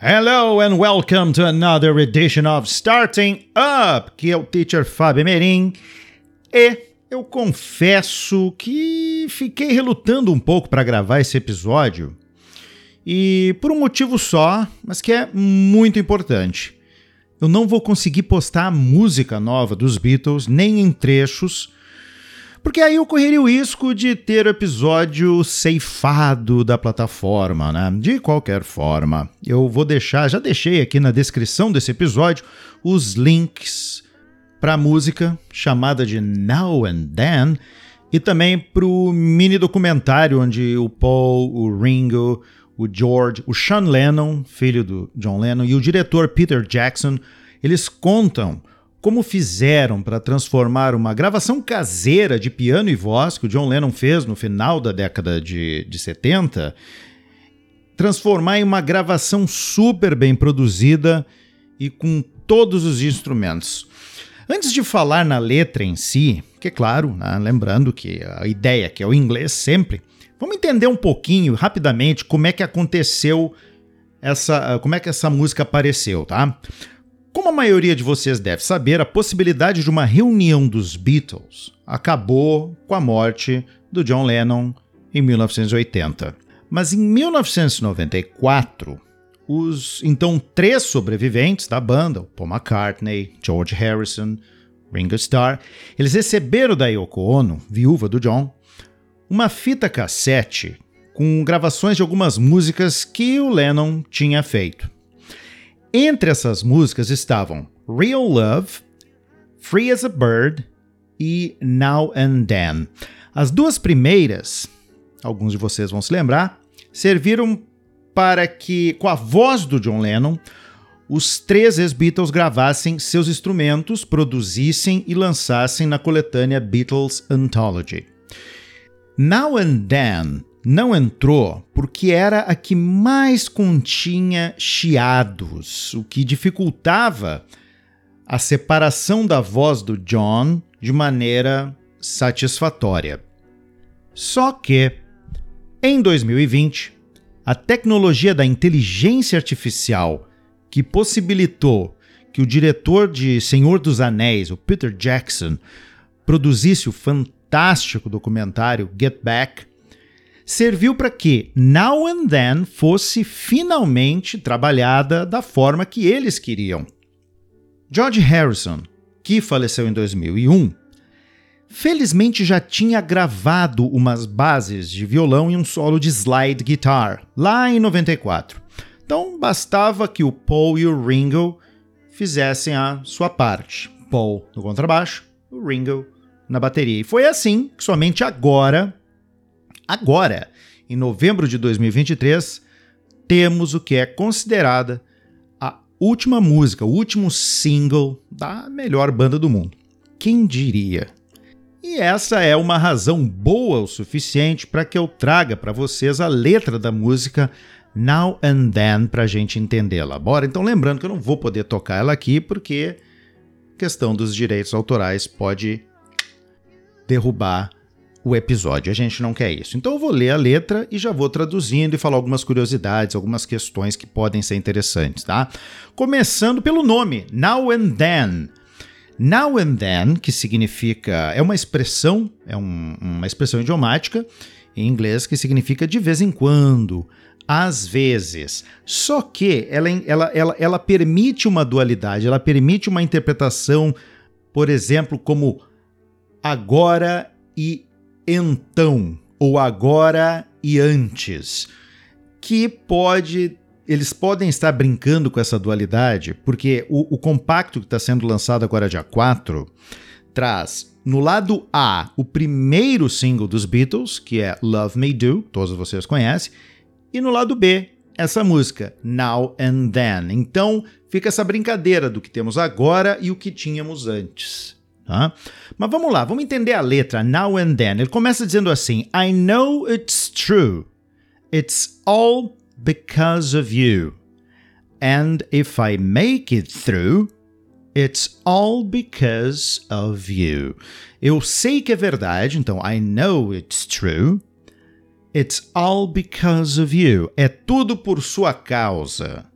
Hello and welcome to another edition of Starting Up, que é o teacher Fábio Merim. E eu confesso que fiquei relutando um pouco para gravar esse episódio. E por um motivo só, mas que é muito importante. Eu não vou conseguir postar a música nova dos Beatles, nem em trechos, porque aí eu correria o risco de ter o episódio ceifado da plataforma, né? De qualquer forma, eu vou deixar, já deixei aqui na descrição desse episódio os links para a música chamada de Now and Then e também para o mini documentário onde o Paul, o Ringo, o George, o Sean Lennon, filho do John Lennon, e o diretor Peter Jackson, eles contam como fizeram para transformar uma gravação caseira de piano e voz que o John Lennon fez no final da década de, de 70, transformar em uma gravação super bem produzida e com todos os instrumentos. Antes de falar na letra em si, que é claro, né, lembrando que a ideia que é o inglês sempre, vamos entender um pouquinho rapidamente como é que aconteceu essa, como é que essa música apareceu, tá? Como a maioria de vocês deve saber, a possibilidade de uma reunião dos Beatles acabou com a morte do John Lennon em 1980. Mas em 1994, os então três sobreviventes da banda, Paul McCartney, George Harrison, Ringo Starr, eles receberam da Yoko Ono, viúva do John, uma fita cassete com gravações de algumas músicas que o Lennon tinha feito. Entre essas músicas estavam Real Love, Free as a Bird e Now and Then. As duas primeiras, alguns de vocês vão se lembrar, serviram para que, com a voz do John Lennon, os três ex-Beatles gravassem seus instrumentos, produzissem e lançassem na coletânea Beatles Anthology. Now and Then não entrou porque era a que mais continha chiados, o que dificultava a separação da voz do John de maneira satisfatória. Só que, em 2020, a tecnologia da inteligência artificial que possibilitou que o diretor de Senhor dos Anéis, o Peter Jackson, produzisse o fantástico documentário Get Back, serviu para que Now and Then fosse finalmente trabalhada da forma que eles queriam. George Harrison, que faleceu em 2001, felizmente já tinha gravado umas bases de violão e um solo de slide guitar lá em 94. Então bastava que o Paul e o Ringo fizessem a sua parte. Paul no contrabaixo, o Ringo na bateria. E foi assim que somente agora Agora, em novembro de 2023, temos o que é considerada a última música, o último single da melhor banda do mundo. Quem diria? E essa é uma razão boa o suficiente para que eu traga para vocês a letra da música Now and Then para a gente entendê-la. Bora? Então, lembrando que eu não vou poder tocar ela aqui porque questão dos direitos autorais pode derrubar o episódio. A gente não quer isso. Então eu vou ler a letra e já vou traduzindo e falar algumas curiosidades, algumas questões que podem ser interessantes, tá? Começando pelo nome, Now and Then. Now and Then, que significa é uma expressão, é um, uma expressão idiomática em inglês que significa de vez em quando, às vezes. Só que ela, ela, ela, ela permite uma dualidade, ela permite uma interpretação, por exemplo, como agora e então ou agora e antes, que pode eles podem estar brincando com essa dualidade, porque o, o compacto que está sendo lançado agora dia 4 traz no lado A o primeiro single dos Beatles, que é Love Me Do, todos vocês conhecem, e no lado B essa música, Now and Then. Então fica essa brincadeira do que temos agora e o que tínhamos antes. Tá? Mas vamos lá, vamos entender a letra Now and Then. Ele começa dizendo assim: I know it's true. It's all because of you. And if I make it through, it's all because of you. Eu sei que é verdade, então I know it's true. It's all because of you. É tudo por sua causa.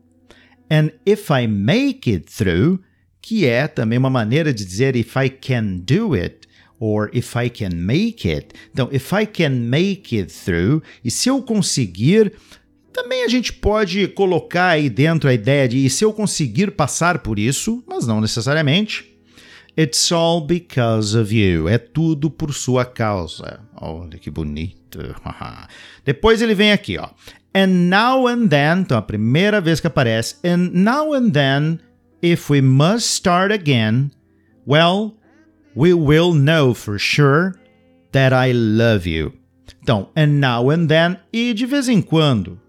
And if I make it through, que é também uma maneira de dizer if I can do it or if I can make it. Então, if I can make it through, e se eu conseguir, também a gente pode colocar aí dentro a ideia de e se eu conseguir passar por isso, mas não necessariamente. It's all because of you. É tudo por sua causa. Olha que bonito. Depois ele vem aqui, ó. And now and then, então a primeira vez que aparece, and now and then, if we must start again, well, we will know for sure that I love you. Então, and now and then, e de vez em quando.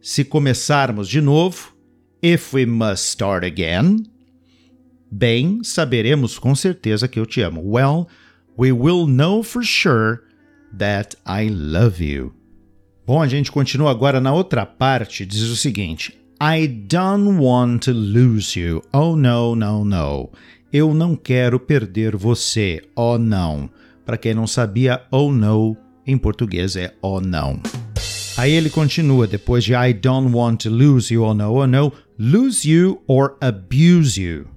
Se começarmos de novo, if we must start again, bem, saberemos com certeza que eu te amo. Well, we will know for sure that I love you. Bom, a gente continua agora na outra parte, diz o seguinte: I don't want to lose you. Oh no, no, no. Eu não quero perder você. Oh não. Para quem não sabia, oh no em português é oh não. Aí ele continua depois de I don't want to lose you, oh no, oh no, lose you or abuse you.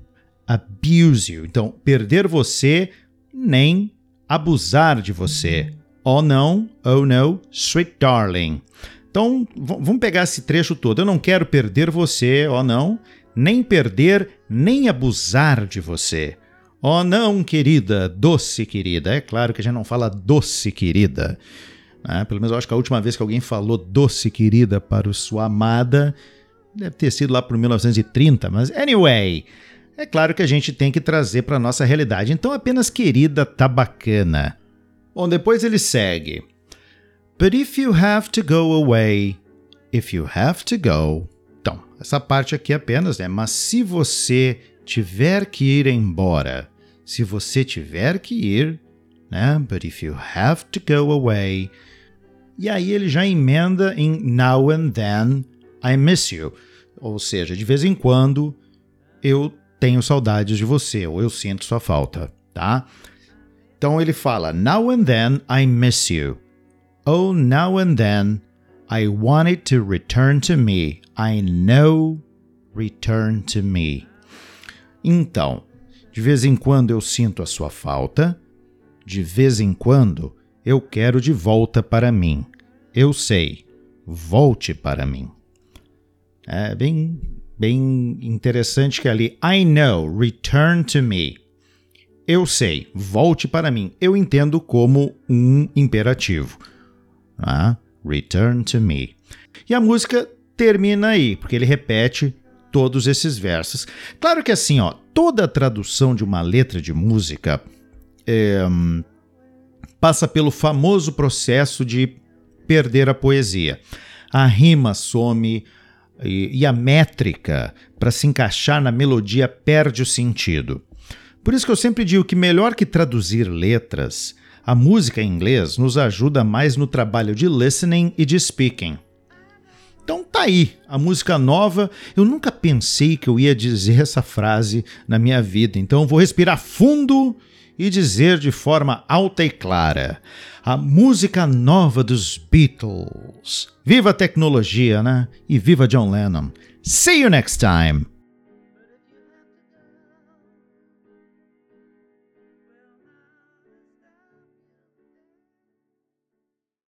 Abuse you. Então, perder você nem abusar de você. Oh não, oh no, sweet darling. Então, vamos pegar esse trecho todo. Eu não quero perder você, oh não, nem perder, nem abusar de você. Oh não, querida, doce querida. É claro que a gente não fala doce querida. Né? Pelo menos eu acho que a última vez que alguém falou doce querida para sua amada deve ter sido lá por 1930, mas anyway. É claro que a gente tem que trazer para nossa realidade. Então, apenas querida tá bacana. Bom, depois ele segue. But if you have to go away, if you have to go. Então, essa parte aqui apenas, né? Mas se você tiver que ir embora, se você tiver que ir, né? But if you have to go away. E aí ele já emenda em now and then I miss you. Ou seja, de vez em quando eu tenho saudades de você, ou eu sinto sua falta, tá? Então ele fala: Now and then I miss you. Oh, now and then I want it to return to me. I know return to me. Então, de vez em quando eu sinto a sua falta, de vez em quando eu quero de volta para mim. Eu sei, volte para mim. É bem, bem interessante que ali, I know, return to me. Eu sei, volte para mim. Eu entendo como um imperativo. Ah, return to me. E a música termina aí, porque ele repete todos esses versos. Claro que assim, ó, toda tradução de uma letra de música é, passa pelo famoso processo de perder a poesia. A rima some e, e a métrica para se encaixar na melodia perde o sentido. Por isso que eu sempre digo que melhor que traduzir letras, a música em inglês nos ajuda mais no trabalho de listening e de speaking. Então tá aí, a música nova. Eu nunca pensei que eu ia dizer essa frase na minha vida, então vou respirar fundo e dizer de forma alta e clara: a música nova dos Beatles. Viva a tecnologia, né? E viva John Lennon. See you next time.